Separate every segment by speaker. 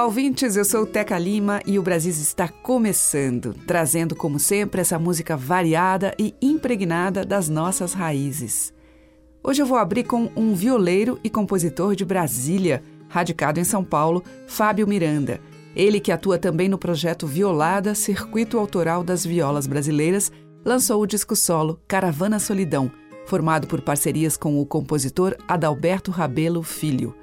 Speaker 1: Olá, ouvintes. Eu sou Teca Lima e o Brasil está começando, trazendo, como sempre, essa música variada e impregnada das nossas raízes. Hoje eu vou abrir com um violeiro e compositor de Brasília, radicado em São Paulo, Fábio Miranda. Ele que atua também no projeto Violada, Circuito Autoral das Violas Brasileiras, lançou o disco solo Caravana Solidão, formado por parcerias com o compositor Adalberto Rabelo Filho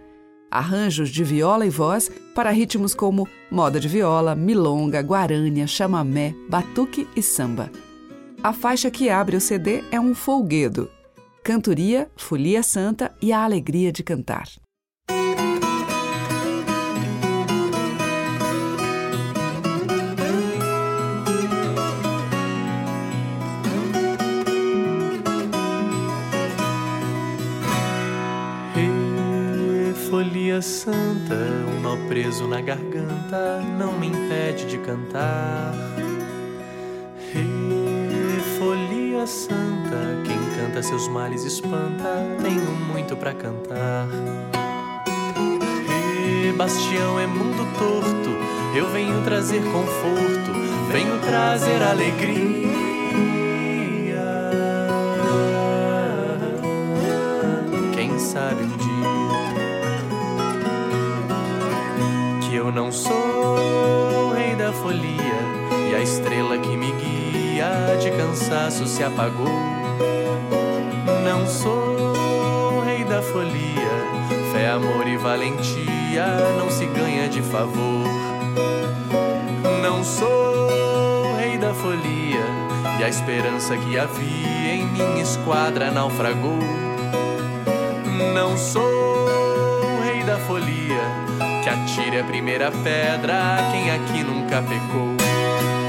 Speaker 1: arranjos de viola e voz para ritmos como moda de viola, milonga, guarânia, chamamé, batuque e samba. A faixa que abre o CD é um folguedo, cantoria, folia santa e a alegria de cantar.
Speaker 2: Folia santa, um nó preso na garganta não me impede de cantar. Hey, folia santa, quem canta seus males espanta, tenho muito para cantar. Hey, bastião é mundo torto, eu venho trazer conforto, venho trazer alegria. Eu não sou o rei da folia e a estrela que me guia de cansaço se apagou. Não sou o rei da folia, fé, amor e valentia não se ganha de favor. Não sou o rei da folia e a esperança que havia em minha esquadra naufragou. Não sou o rei da folia a primeira pedra quem aqui nunca pecou.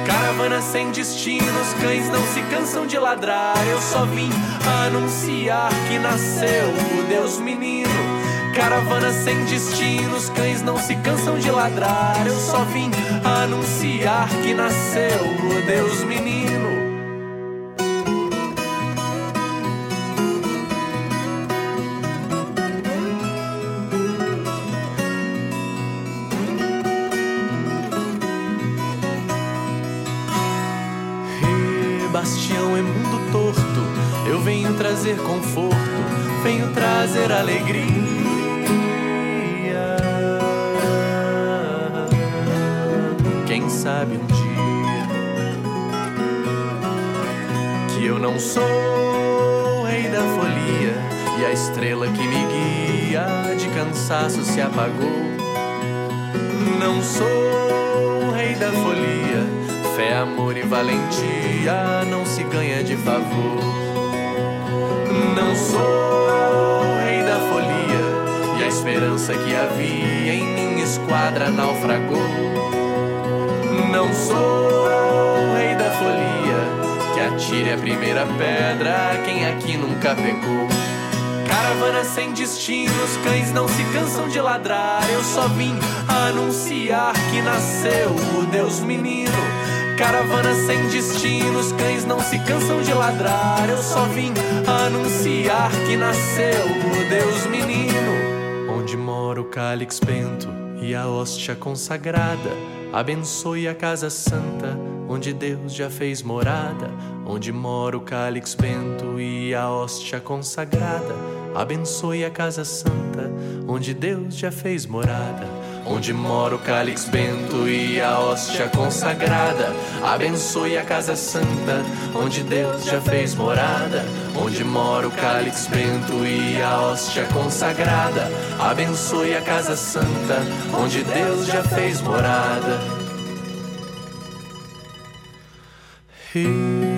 Speaker 2: Caravana sem destino, os cães não se cansam de ladrar. Eu só vim anunciar que nasceu o Deus menino. Caravana sem destino, os cães não se cansam de ladrar. Eu só vim anunciar que nasceu o Deus menino. Cansaço se apagou. Não sou o rei da folia Fé, amor e valentia não se ganha de favor. Não sou o rei da folia e a esperança que havia em minha esquadra naufragou. Não sou o rei da folia que atire a primeira pedra quem aqui nunca pecou. Caravana sem destino, os cães não se cansam de ladrar. Eu só vim anunciar que nasceu o Deus menino Caravana sem destino, os cães não se cansam de ladrar. Eu só vim anunciar que nasceu o Deus menino. Onde mora o cálix bento e a hóstia consagrada. Abençoe a casa santa, onde Deus já fez morada. Onde mora o cálix bento e a hóstia consagrada. Abençoe a casa santa, onde Deus já fez morada onde mora o cálix bento e a hóstia consagrada. Abençoe a casa santa, onde Deus já fez morada, onde mora o cálix bento e a hóstia consagrada. Abençoe a casa santa, onde Deus já fez morada. E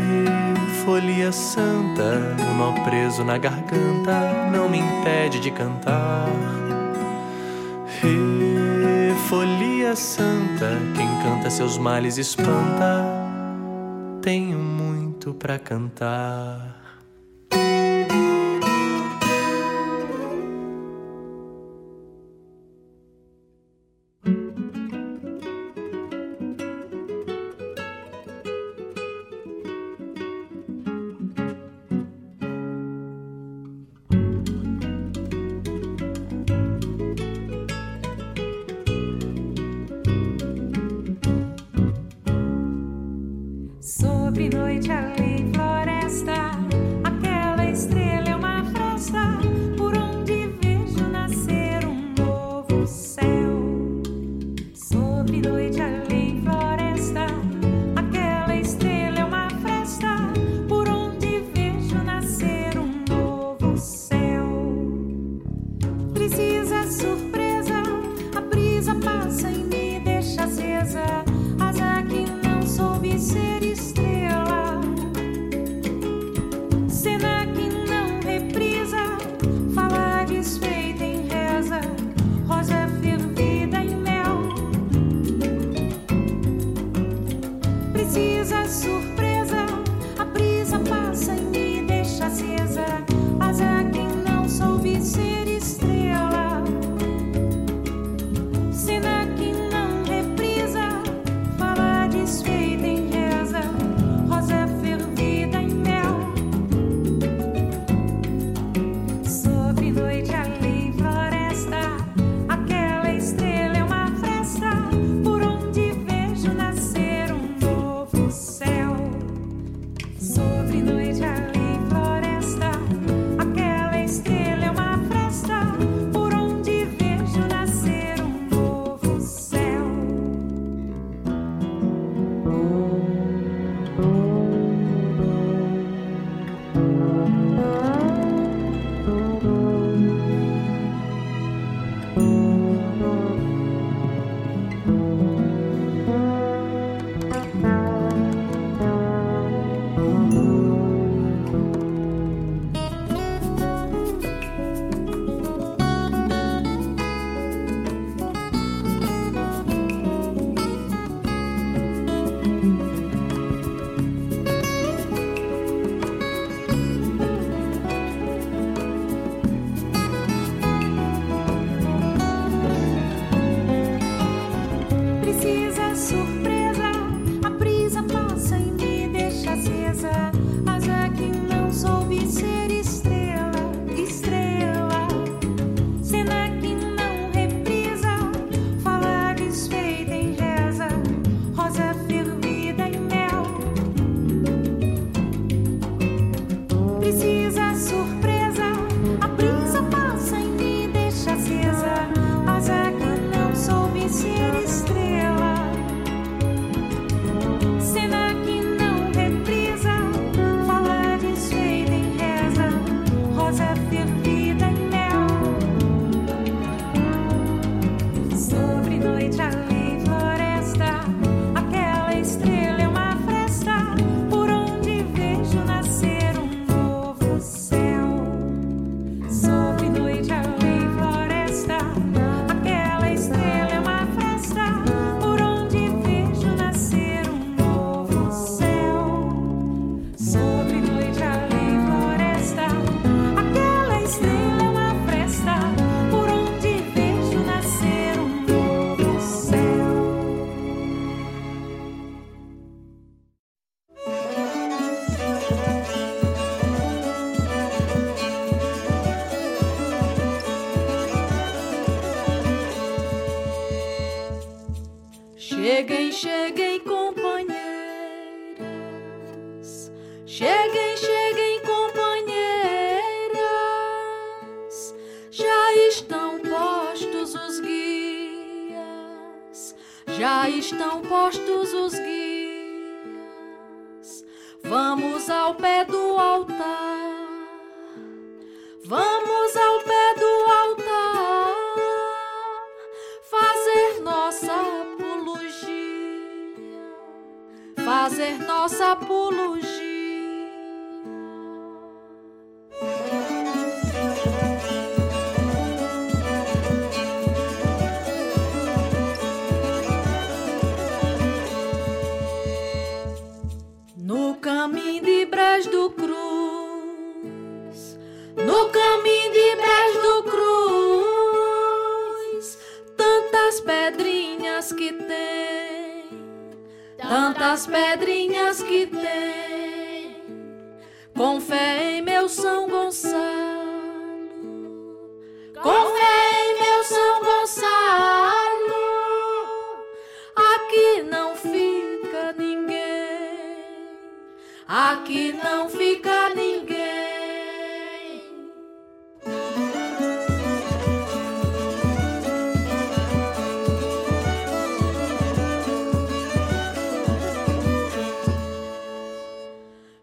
Speaker 2: folia santa, o nó preso na garganta não me impede de cantar.
Speaker 3: E folia santa, quem canta seus males espanta. Tenho muito para cantar.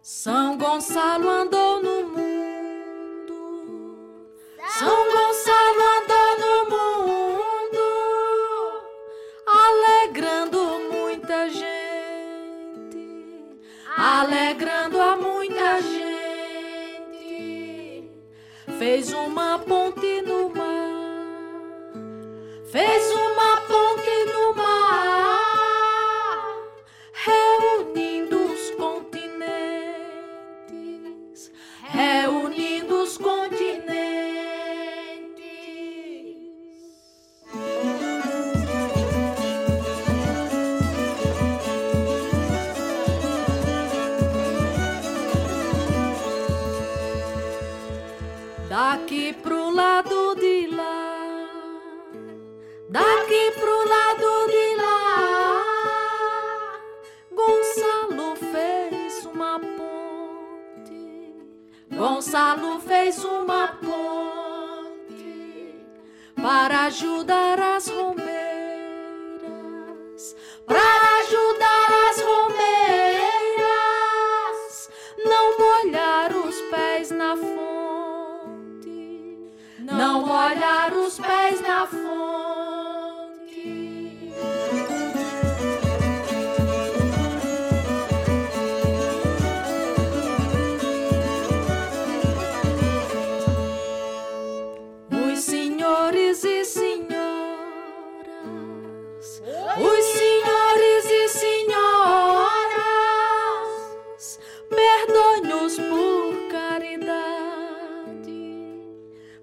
Speaker 4: São Gonçalo andou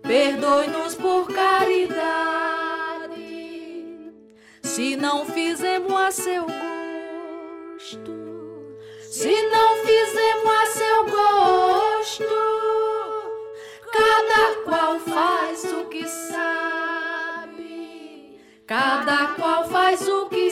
Speaker 4: perdoe-nos por caridade, se não fizemos a seu gosto, se não fizemos a seu gosto. Cada qual faz o que sabe, cada qual faz o que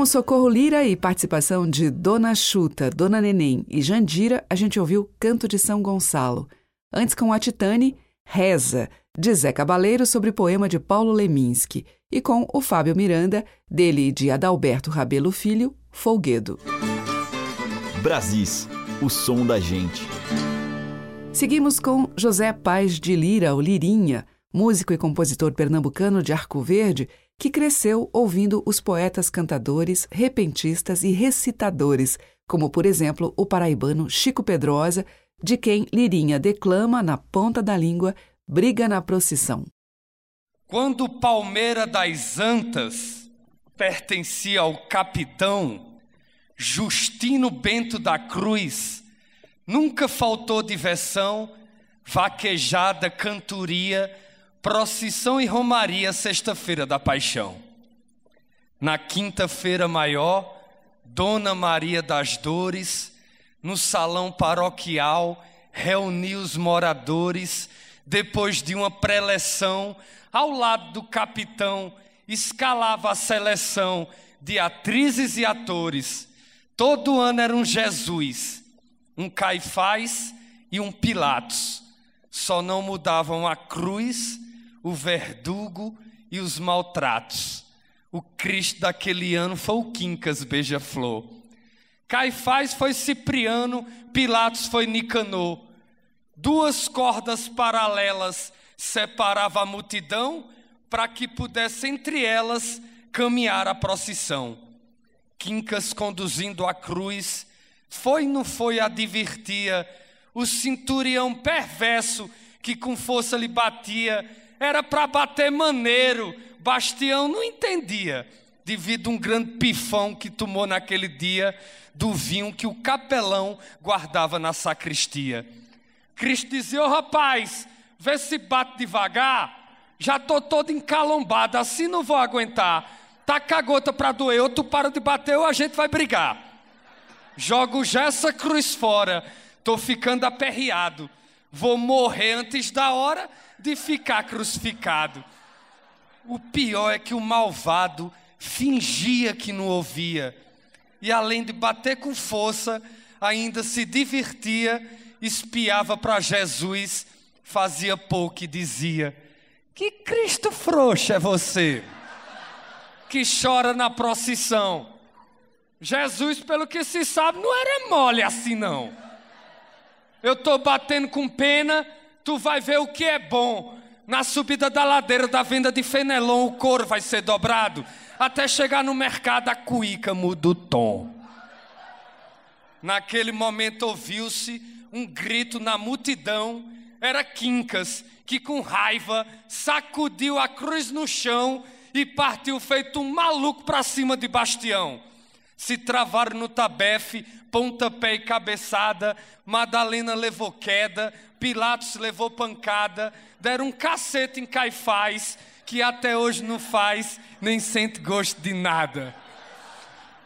Speaker 1: Com o Socorro Lira e participação de Dona Chuta, Dona Neném e Jandira, a gente ouviu Canto de São Gonçalo. Antes, com a Titane, Reza, de Zé Cabaleiro sobre poema de Paulo Leminski. E com o Fábio Miranda, dele e de Adalberto Rabelo Filho, Folguedo.
Speaker 5: Brasis, o som da gente.
Speaker 1: Seguimos com José Paz de Lira, o Lirinha, músico e compositor pernambucano de Arco Verde, que cresceu ouvindo os poetas cantadores, repentistas e recitadores, como, por exemplo, o paraibano Chico Pedrosa, de quem Lirinha declama na ponta da língua Briga na Procissão.
Speaker 6: Quando Palmeira das Antas pertencia ao capitão Justino Bento da Cruz, nunca faltou diversão, vaquejada, cantoria, procissão e romaria sexta-feira da paixão. Na quinta-feira maior, Dona Maria das Dores, no salão paroquial, reuniu os moradores, depois de uma preleção, ao lado do capitão, escalava a seleção de atrizes e atores. Todo ano era um Jesus, um Caifás e um Pilatos. Só não mudavam a cruz, o verdugo e os maltratos. O Cristo daquele ano foi o Quincas Beija-Flor. Caifás foi Cipriano, Pilatos foi Nicanor. Duas cordas paralelas separavam a multidão para que pudesse entre elas caminhar a procissão. Quincas conduzindo a cruz, foi não foi advertia o cinturião perverso que com força lhe batia, era para bater maneiro. Bastião não entendia, devido a um grande pifão que tomou naquele dia do vinho que o capelão guardava na sacristia. Cristo dizia: Ô oh, rapaz, vê se bate devagar, já estou todo encalombado, assim não vou aguentar. Tá com a gota para doer, ou tu para de bater ou a gente vai brigar. Jogo já essa cruz fora, estou ficando aperreado. Vou morrer antes da hora de ficar crucificado. O pior é que o malvado fingia que não ouvia. E além de bater com força, ainda se divertia, espiava para Jesus, fazia pouco e dizia: Que Cristo frouxo é você, que chora na procissão. Jesus, pelo que se sabe, não era mole assim não. Eu estou batendo com pena, tu vai ver o que é bom. Na subida da ladeira da venda de Fenelon, o couro vai ser dobrado. Até chegar no mercado, a cuíca muda o tom. Naquele momento ouviu-se um grito na multidão. Era Quincas, que com raiva sacudiu a cruz no chão e partiu feito um maluco para cima de Bastião se travaram no tabefe, pontapé e cabeçada, Madalena levou queda, Pilatos levou pancada, deram um cacete em Caifás, que até hoje não faz, nem sente gosto de nada.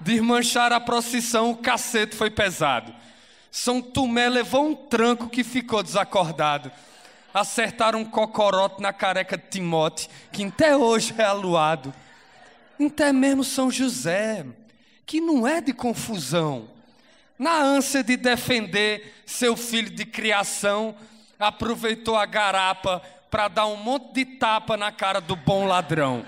Speaker 6: Desmanchar a procissão, o cacete foi pesado. São Tomé levou um tranco que ficou desacordado. Acertaram um cocorote na careca de Timote, que até hoje é aluado. Até mesmo São José que não é de confusão. Na ânsia de defender seu filho de criação, aproveitou a garapa para dar um monte de tapa na cara do bom ladrão.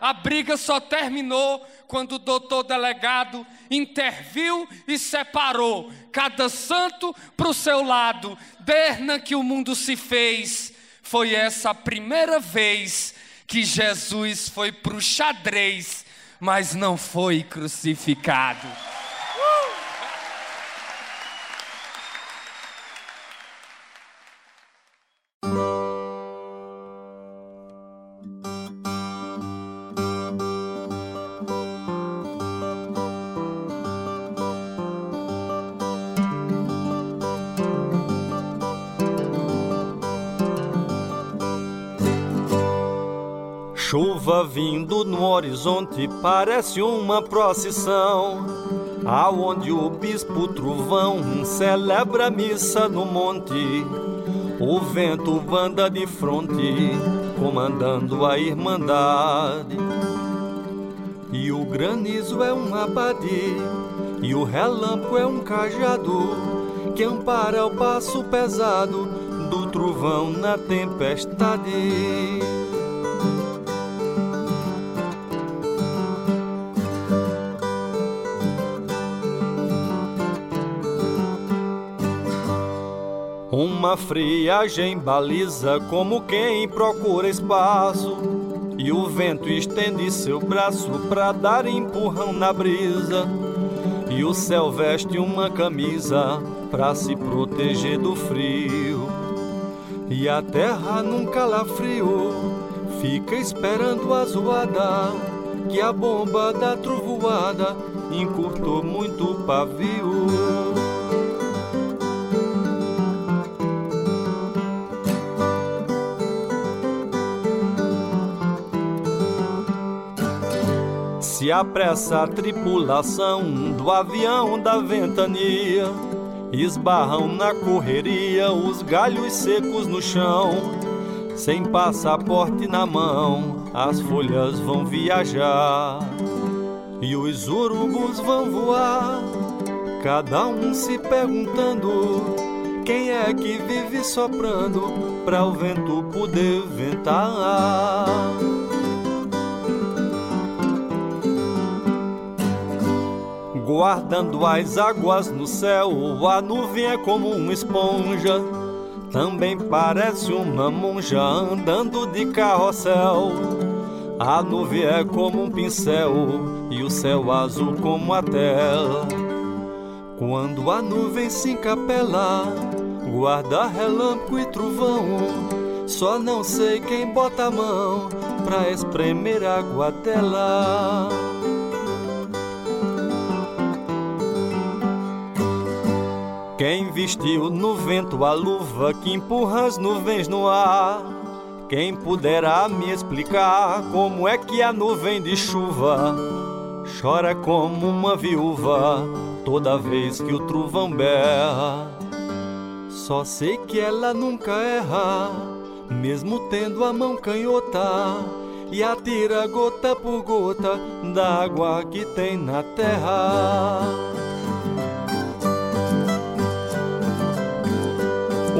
Speaker 6: A briga só terminou quando o doutor delegado interviu e separou cada santo para o seu lado. Derna que o mundo se fez. Foi essa a primeira vez que Jesus foi para o xadrez mas não foi crucificado.
Speaker 7: Chuva vindo no horizonte parece uma procissão, aonde o bispo trovão celebra a missa no monte. O vento anda de fronte, comandando a irmandade. E o granizo é um abade, e o relâmpago é um cajado, que ampara o passo pesado do trovão na tempestade. Uma friagem baliza como quem procura espaço. E o vento estende seu braço para dar empurrão na brisa. E o céu veste uma camisa para se proteger do frio. E a terra num calafrio fica esperando a zoada. Que a bomba da trovoada encurtou muito o pavio. Se apressa a tripulação do avião da ventania, esbarram na correria os galhos secos no chão. Sem passaporte na mão, as folhas vão viajar e os urubus vão voar, cada um se perguntando quem é que vive soprando para o vento poder ventar. Guardando as águas no céu. A nuvem é como uma esponja, também parece uma monja andando de carrossel. A nuvem é como um pincel e o céu azul como a tela. Quando a nuvem se encapela,
Speaker 8: guarda relâmpago e trovão. Só não sei quem bota a mão pra espremer água dela. Quem vestiu no vento a luva que empurra as nuvens no ar? Quem puderá me explicar como é que a nuvem de chuva chora como uma viúva toda vez que o trovão berra? Só sei que ela nunca erra, mesmo tendo a mão canhota e atira gota por gota da água que tem na terra.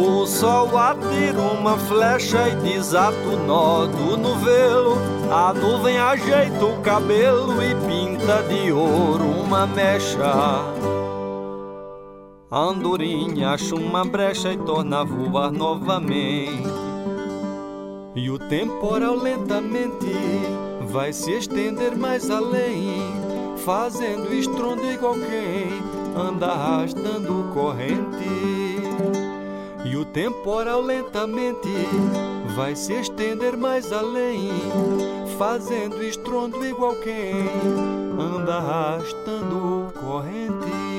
Speaker 8: O sol atira uma flecha e desata o nó do novelo. A nuvem ajeita o cabelo e pinta de ouro uma mecha. A andorinha acha uma brecha e torna a voar novamente. E o temporal lentamente vai se estender mais além, fazendo estrondo igual quem anda arrastando corrente. E o temporal lentamente vai se estender mais além, fazendo estrondo igual quem anda arrastando corrente.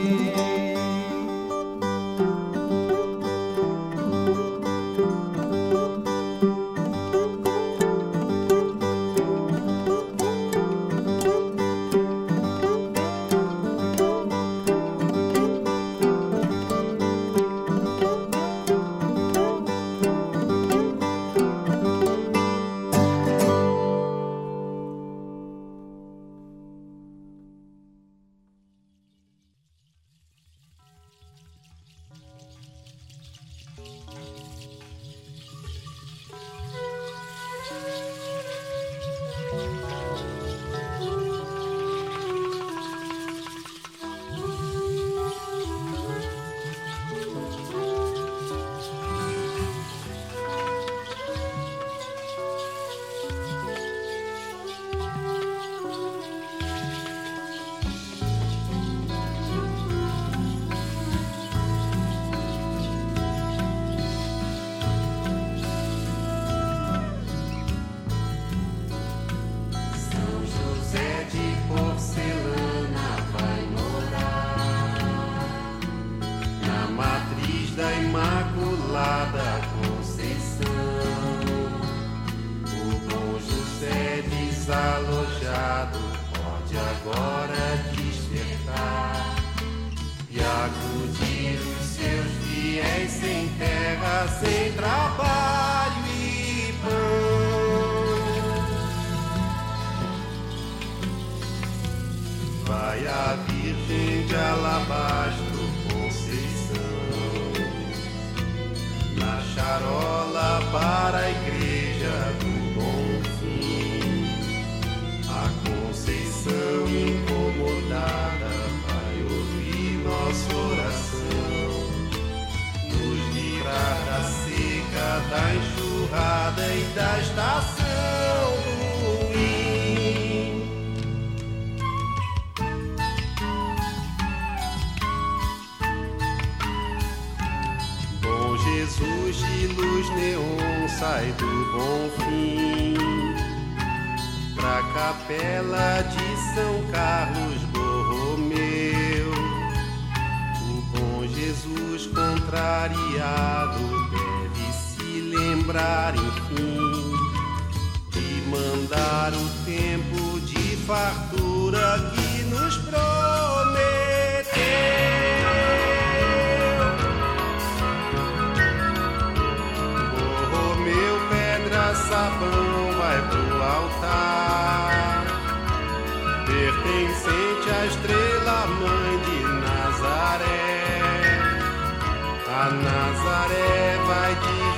Speaker 8: para a igreja do bom fim. A Conceição incomodada vai ouvir nossa oração, nos livrar da seca, da enxurrada e da estação ruim. Bom Jesus de luz neon sai do bom fim pra capela de São Carlos Borromeu. O bom Jesus contrariado deve se lembrar, enfim, de mandar o tempo de fartura que vai pro altar, pertencente à estrela mãe de Nazaré. A Nazaré vai te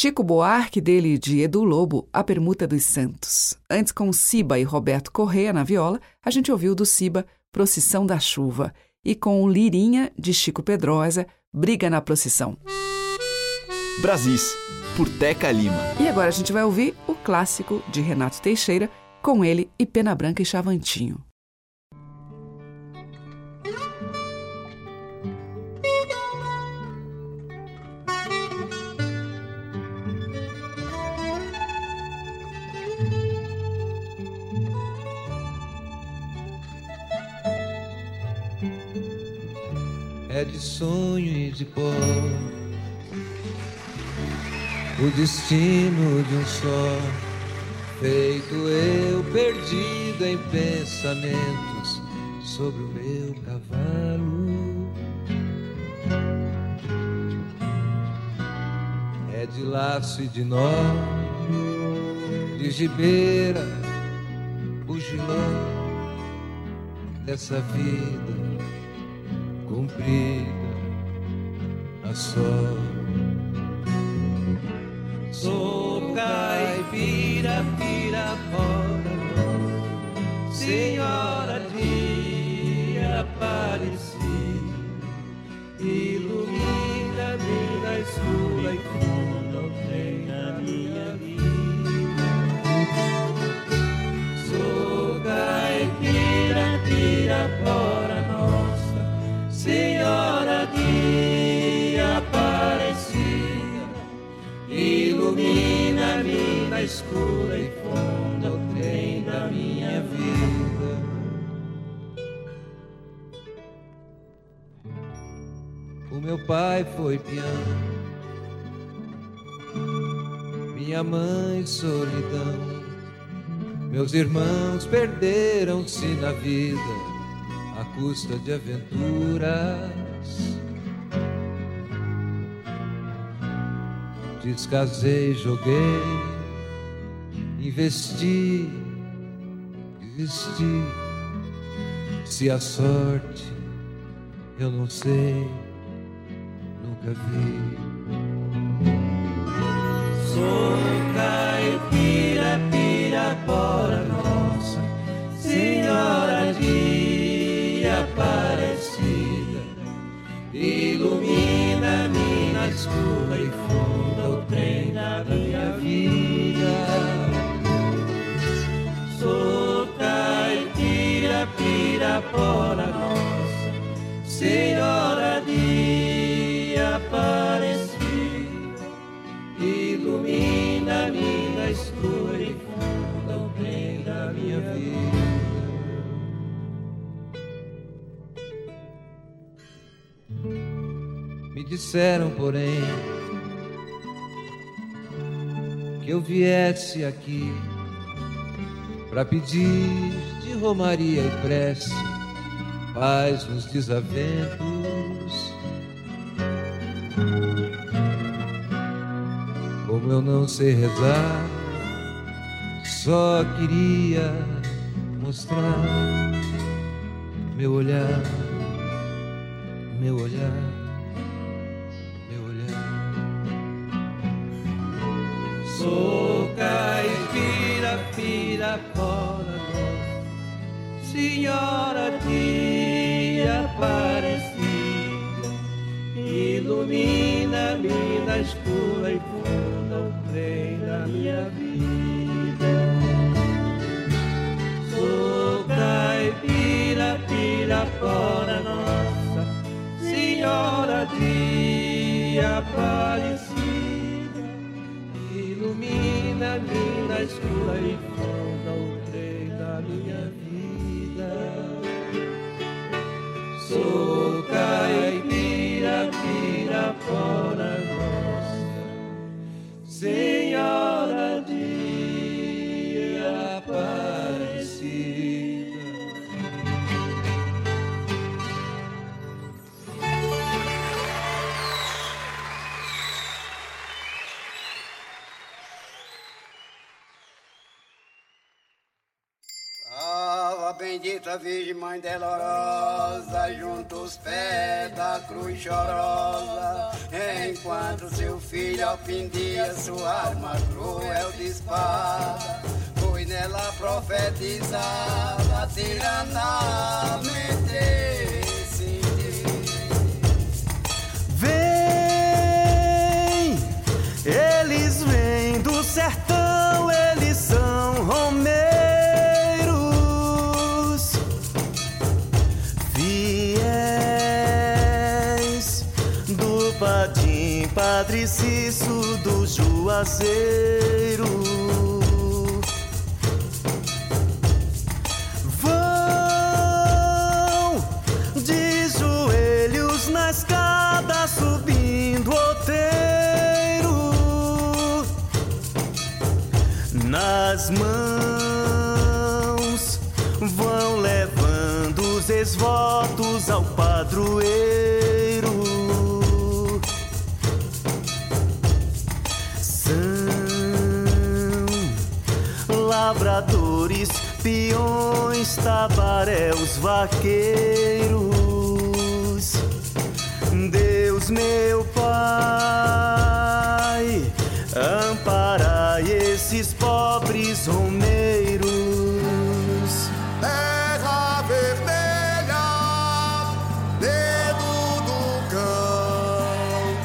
Speaker 1: Chico Buarque, dele e de Edu Lobo, A Permuta dos Santos. Antes, com Ciba e Roberto Correa na viola, a gente ouviu do Ciba Procissão da Chuva. E com Lirinha, de Chico Pedrosa, Briga na Procissão.
Speaker 5: Brasis, por Teca Lima.
Speaker 1: E agora a gente vai ouvir o clássico de Renato Teixeira, com ele e Pena Branca e Chavantinho.
Speaker 9: É de sonho e de pó. O destino de um só, feito eu perdido em pensamentos sobre o meu cavalo. É de laço e de nó, de gibeira, bugilão dessa vida comprida a só. Sou meu pai foi peão, minha mãe solidão, meus irmãos perderam-se na vida custa de aventuras. Descasei, joguei, investi, desisti. Se a sorte eu não sei, nunca vi. Sou de Aparecida, ilumina-me na escura e funda da minha vida. Me disseram, porém, que eu viesse aqui para pedir de romaria e prece paz nos desaventos. Como eu não sei rezar, só queria mostrar meu olhar, meu olhar. Sou caipira, pirapora, Senhora de ilumina-me na escura e funda o trem da minha vida. Sou caipira, pirapora, nossa Senhora de Aparecida ilumina-me na escura e funda o trem da minha vida. Sou caipira,
Speaker 10: bendita Virgem Mãe Dolorosa, junto os pés da cruz chorosa, enquanto seu filho ao fim dia sua arma cruel de espada, foi nela profetizada, tiranamente.
Speaker 11: Vem, eles vêm do sertão, eles são romeiros, Padim, Padre Cício do Juazeiro. Vão de joelhos na escada subindo outeiro nas mãos vão levando os esvotos ao padroeiro lavradores peões tabaréus vaqueiros Deus meu Pai, amparai esses pobres romeiros.
Speaker 8: Terra vermelha, dedo do cão.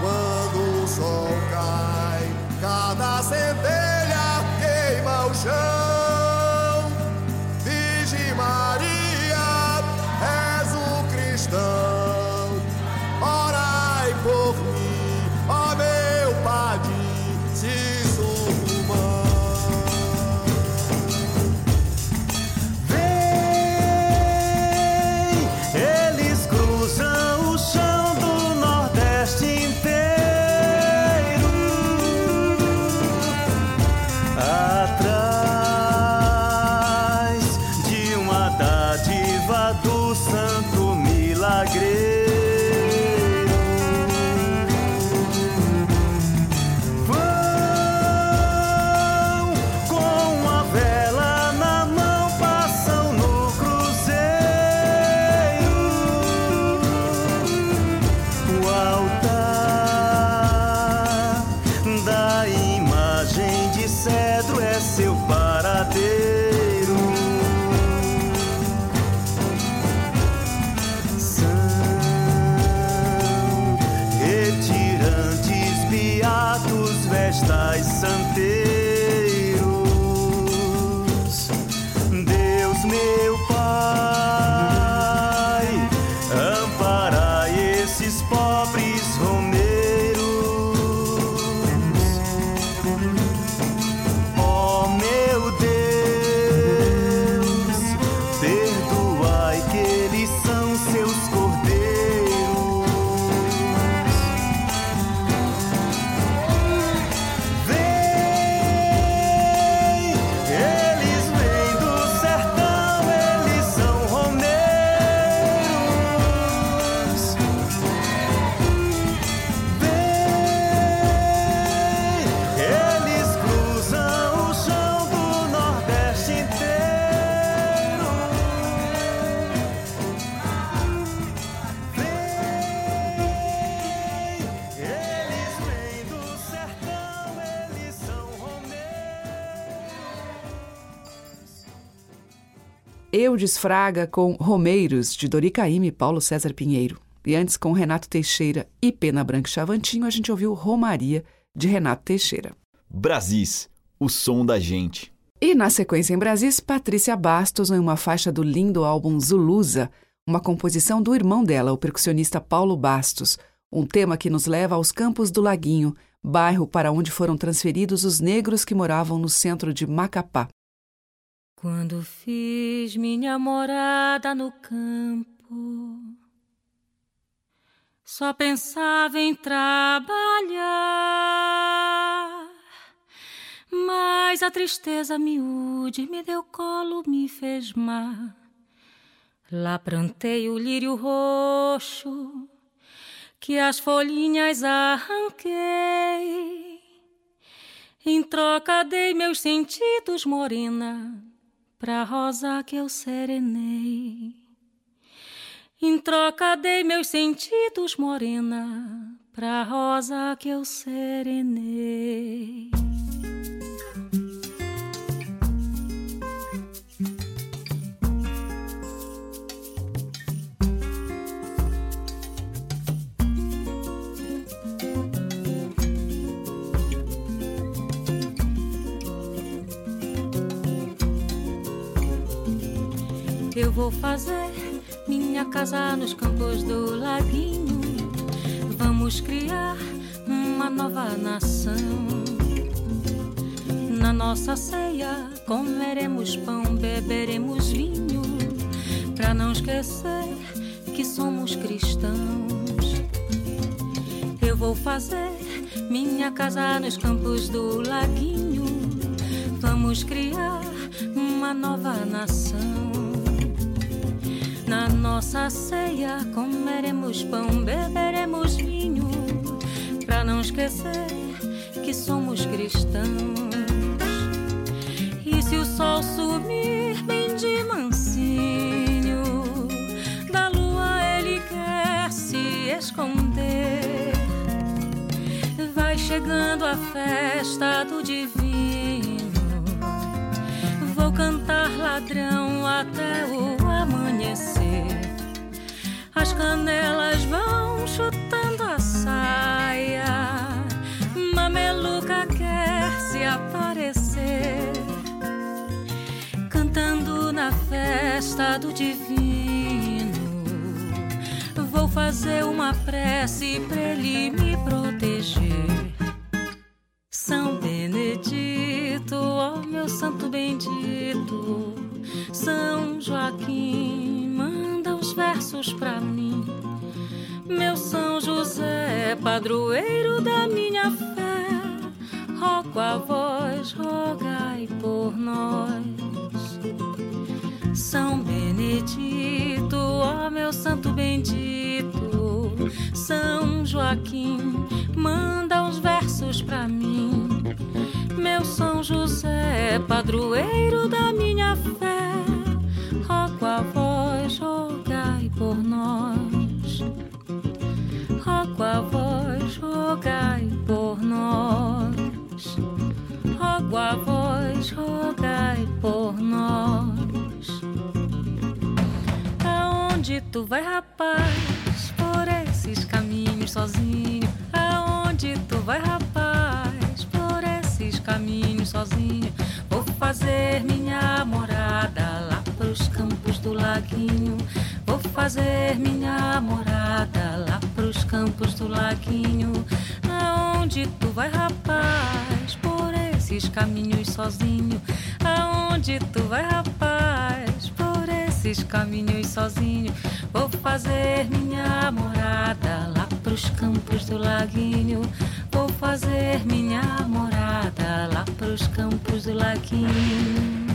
Speaker 8: Quando o sol cai, cada centelha queima o chão.
Speaker 1: Eudes Fraga com Romeiros, de Dori Caymmi e Paulo César Pinheiro. E antes, com Renato Teixeira e Pena Branca e Chavantinho, a gente ouviu Romaria, de Renato Teixeira.
Speaker 5: Brasis, o som da gente.
Speaker 1: E na sequência em Brasis, Patrícia Bastos em uma faixa do lindo álbum Zulusa, uma composição do irmão dela, o percussionista Paulo Bastos, um tema que nos leva aos Campos do Laguinho, bairro para onde foram transferidos os negros que moravam no centro de Macapá.
Speaker 12: Quando fiz minha morada no campo, só pensava em trabalhar. Mas a tristeza miúde me deu colo, me fez mar. Lá plantei o lírio roxo, que as folhinhas arranquei. Em troca dei meus sentidos, morena, pra rosa que eu serenei. Em troca dei meus sentidos, morena, pra rosa que eu serenei. Eu vou fazer minha casa nos campos do laguinho. Vamos criar uma nova nação. Na nossa ceia comeremos pão, beberemos vinho, pra não esquecer que somos cristãos. Eu vou fazer minha casa nos campos do laguinho. Vamos criar uma nova nação. Na nossa ceia comeremos pão, beberemos vinho, pra não esquecer que somos cristãos. E se o sol sumir bem de mansinho, da lua ele quer se esconder. Vai chegando a festa do divino. Vou cantar ladrão até canelas vão chutando a saia. Mameluca quer se aparecer. Cantando na festa do divino. Vou fazer uma prece pra ele me proteger. São Benedito, ó meu santo bendito, São Joaquim, manda os versos pra mim. Padroeiro da minha fé, rogo a vós, rogai por nós. São Benedito, ó meu santo bendito, São Joaquim, manda os versos pra mim. Meu São José, padroeiro da minha fé, rogo a vós, rogai por nós. Rogo a vós, rogai por nós. Aonde tu vai, rapaz, por esses caminhos sozinho? Aonde tu vai, rapaz, por esses caminhos sozinho? Vou fazer minha morada lá pros campos do laguinho. Vou fazer minha morada lá pros campos do laguinho. Aonde tu vai, rapaz, por esses caminhos sozinho? Aonde tu vai, rapaz, por esses caminhos sozinho? Vou fazer minha morada lá pros campos do laguinho. Vou fazer minha morada lá pros campos do laguinho.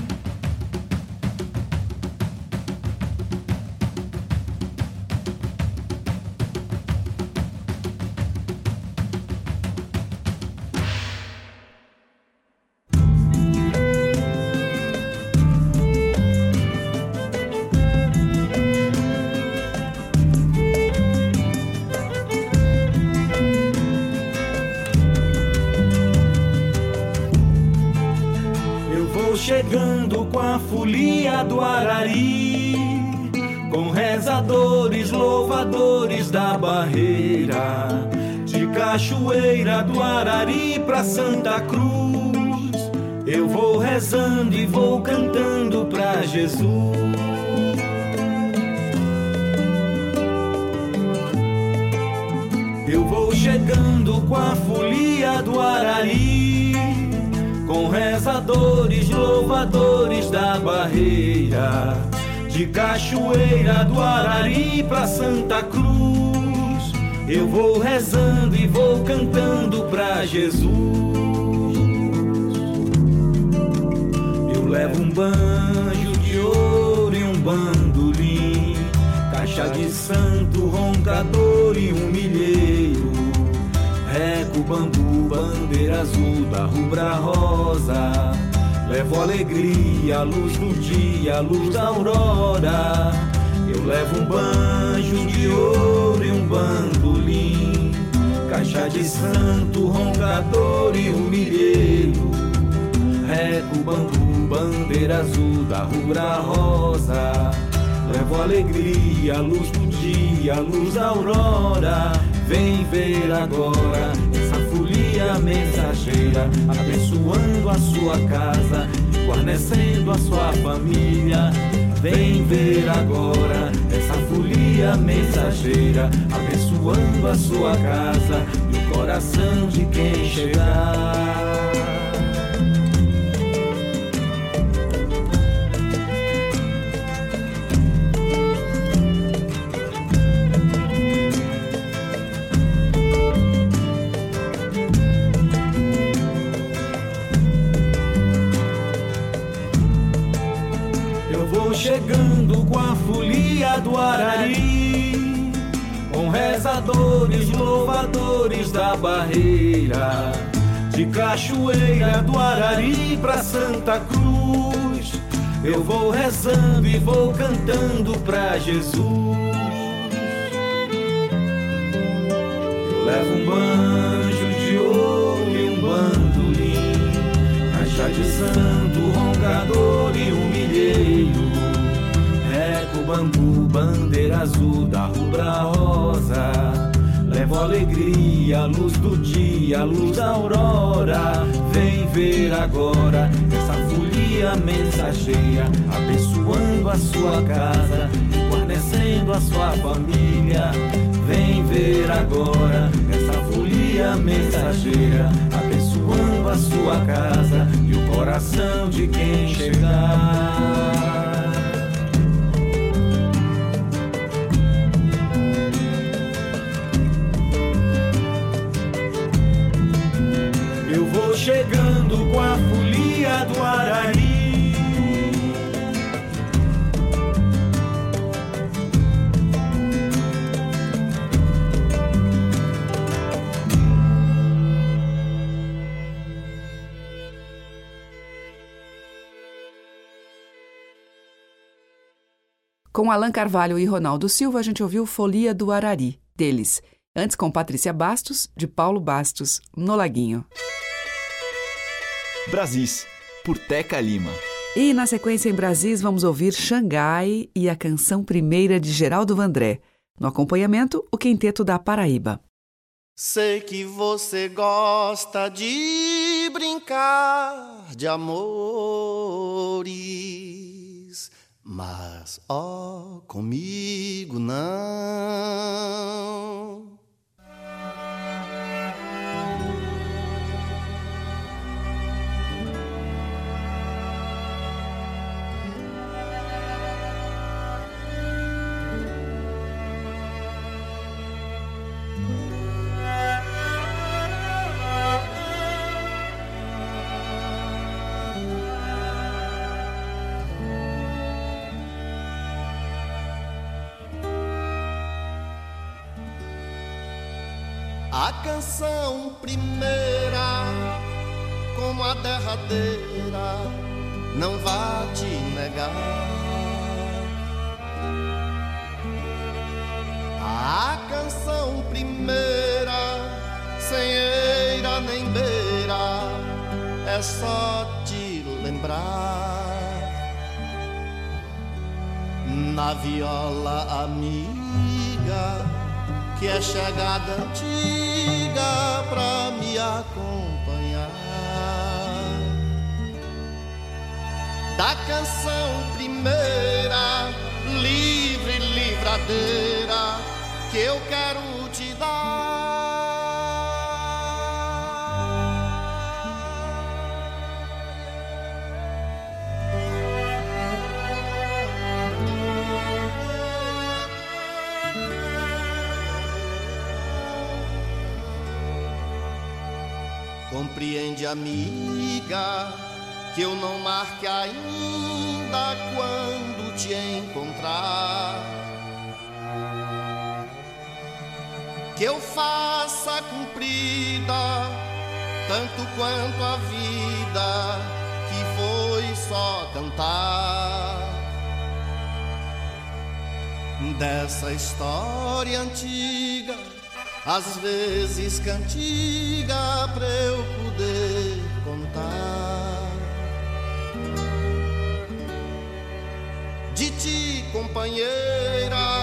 Speaker 7: Chegando com a folia do Arari, com rezadores, louvadores da barreira, de Cachoeira do Arari pra Santa Cruz. Eu vou rezando e vou cantando pra Jesus. Eu vou chegando com a folia do Arari, com rezadores, louvadores da barreira, de Cachoeira do Arari pra Santa Cruz. Eu vou rezando e vou cantando pra Jesus. Eu levo um banjo de ouro e um bandolim, caixa de santo, roncador e um milheiro. Reco, bambu, bandeira azul da rubra rosa. Levo alegria, luz do dia, luz da aurora. Eu levo um banjo de ouro e um bandolim, caixa de santo, roncador e um milheiro. Reco, bambu, bandeira azul da rubra rosa. Levo alegria, luz do dia, luz da aurora. Vem ver agora essa folia mensageira, abençoando a sua casa, guarnecendo a sua família. Vem ver agora essa folia mensageira, abençoando a sua casa e o coração de quem chegar. Cachoeira do Arari pra Santa Cruz. Eu vou rezando e vou cantando pra Jesus. Eu levo um banjo de ouro e um bandolim, caixa de santo, roncador e um milheiro bambu, bandeira azul da rubra rosa. Levo alegria, a luz do dia, a luz da aurora. Vem ver agora essa folia mensageira, abençoando a sua casa, guarnecendo a sua família. Vem ver agora essa folia mensageira, abençoando a sua casa e o coração de quem chegar. Com a folia do Arari.
Speaker 1: Com Alan Carvalho e Ronaldo Silva, a gente ouviu Folia do Arari, deles. Antes com Patrícia Bastos, de Paulo Bastos, no Laguinho.
Speaker 5: Brasis, por Teca Lima.
Speaker 1: E na sequência em Brasis vamos ouvir Xangai e a canção primeira de Geraldo Vandré. No acompanhamento, o quinteto da Paraíba.
Speaker 13: Sei que você gosta de brincar de amores, mas ó, comigo não. A canção primeira, como a derradeira, não vá te negar. A canção primeira, sem eira nem beira, é só te lembrar. Na viola amiga que é chegada antiga pra me acompanhar. Da canção primeira, livre, livradeira, que eu quero te dar. Compreende, amiga, que eu não marque ainda quando te encontrar. Que eu faça cumprida tanto quanto a vida que foi só cantar dessa história antiga, às vezes cantiga pra eu poder contar. De ti, companheira,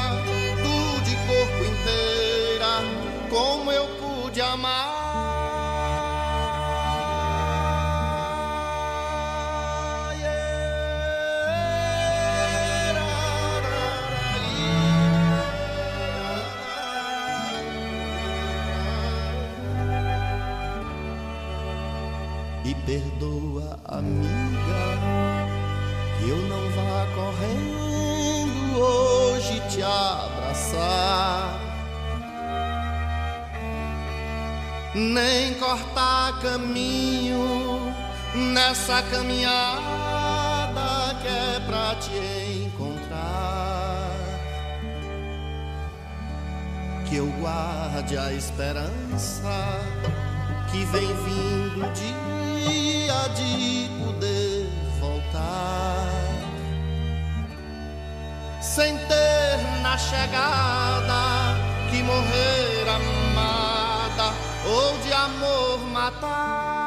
Speaker 13: nem cortar caminho nessa caminhada que é pra te encontrar. Que eu guarde a esperança que vem vindo dia de poder voltar sem ter na chegada que morrer amada ou de amor matar.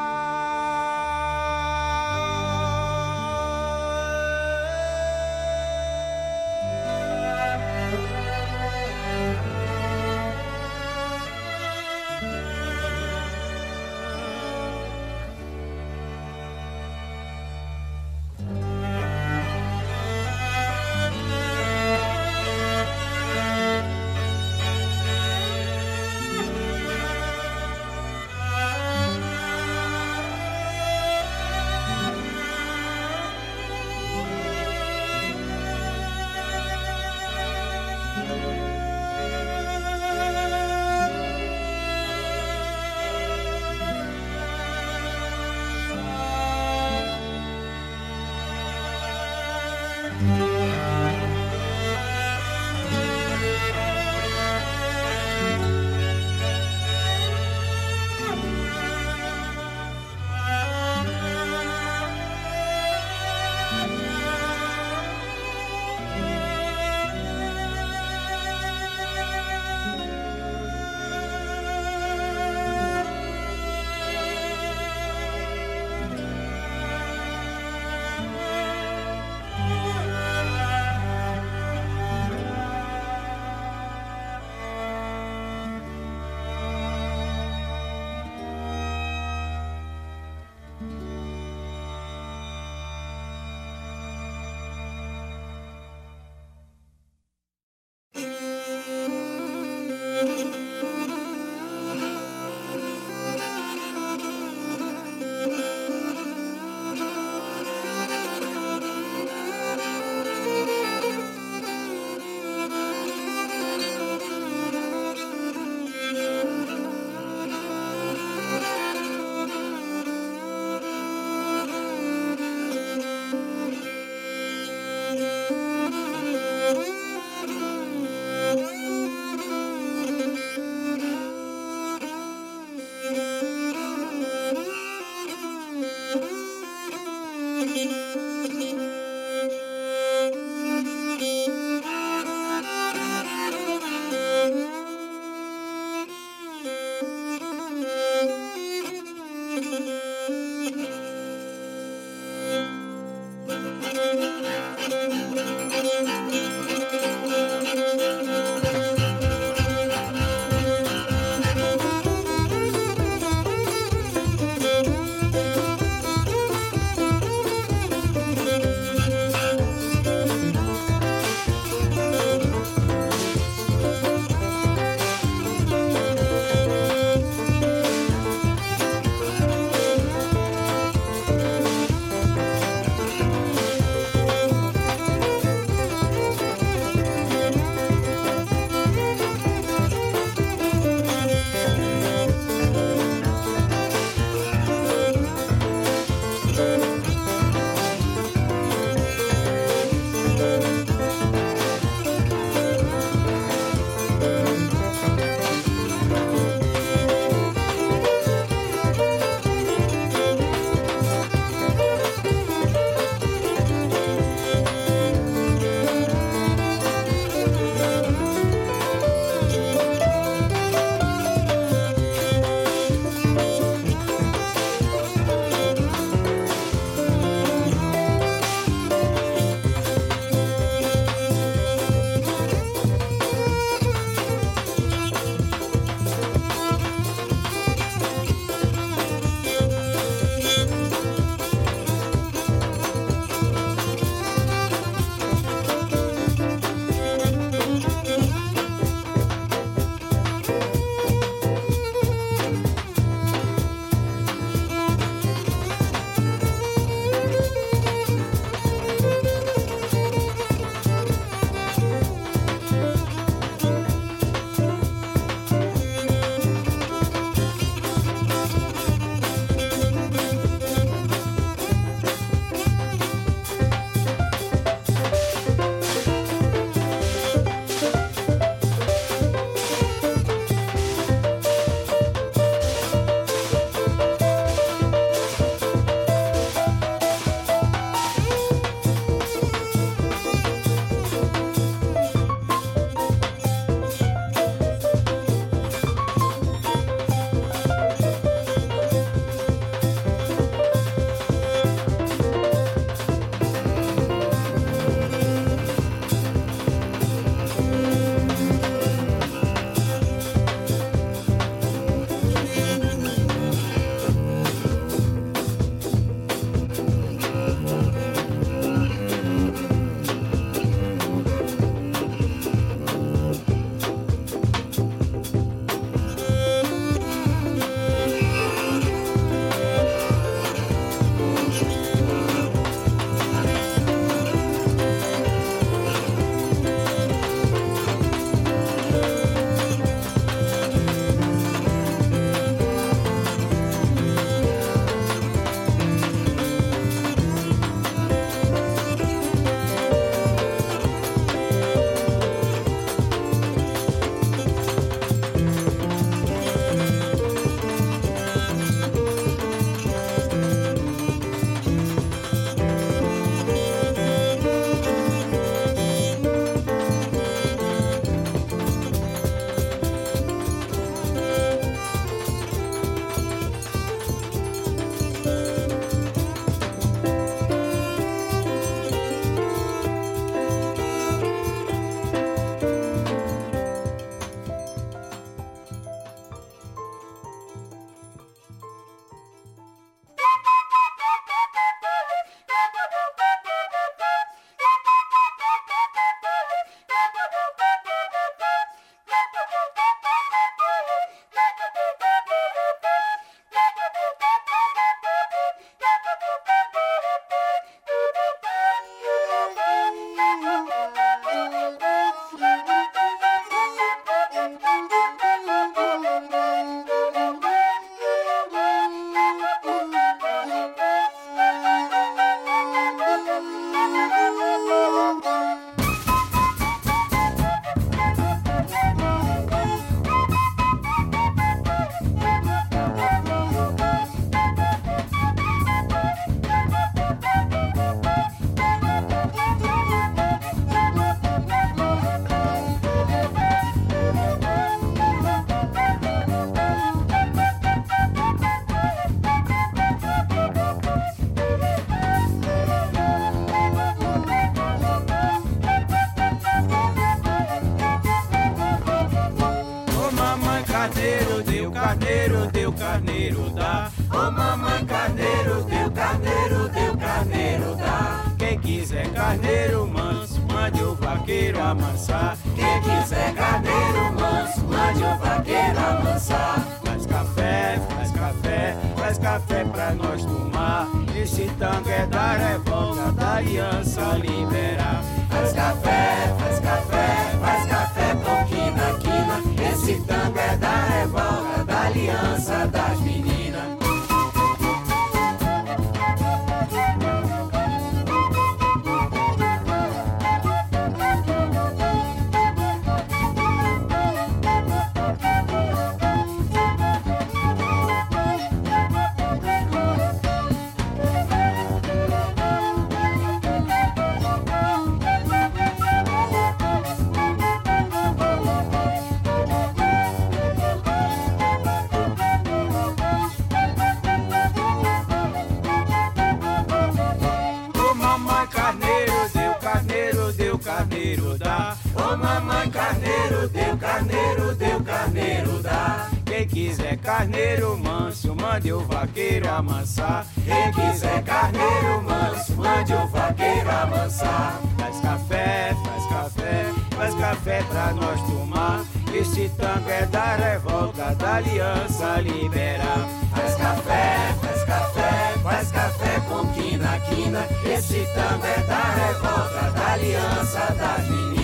Speaker 14: Mamãe carneiro, deu carneiro, deu carneiro dá.
Speaker 9: Quem quiser carneiro manso, mande o vaqueiro amansar.
Speaker 14: Quem quiser carneiro manso, mande o vaqueiro amansar.
Speaker 9: Faz café, faz café, faz café pra nós tomar. Este tango é da revolta, da aliança liberar.
Speaker 14: Faz café, faz café, faz café com quina, quina. Esse tango é da revolta, da aliança das meninas.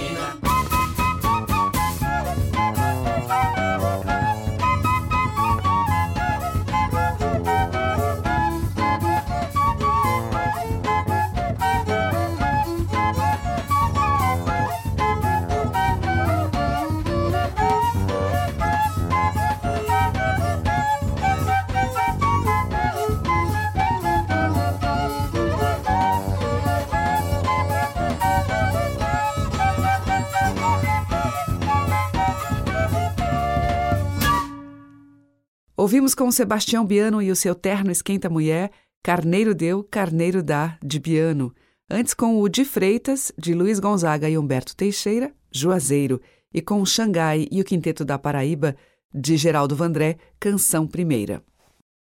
Speaker 1: Ouvimos com Sebastião Biano e o seu terno Esquenta Mulher, Carneiro Deu, Carneiro Dá, de Biano. Antes com o De Freitas, de Luiz Gonzaga e Humberto Teixeira, Juazeiro. E com o Xangai e o Quinteto da Paraíba, de Geraldo Vandré, Canção Primeira.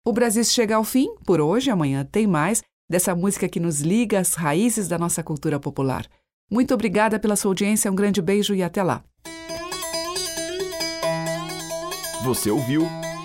Speaker 1: O Brasil chega ao fim, por hoje, amanhã tem mais, dessa música que nos liga às raízes da nossa cultura popular. Muito obrigada pela sua audiência, um grande beijo e até lá.
Speaker 5: Você ouviu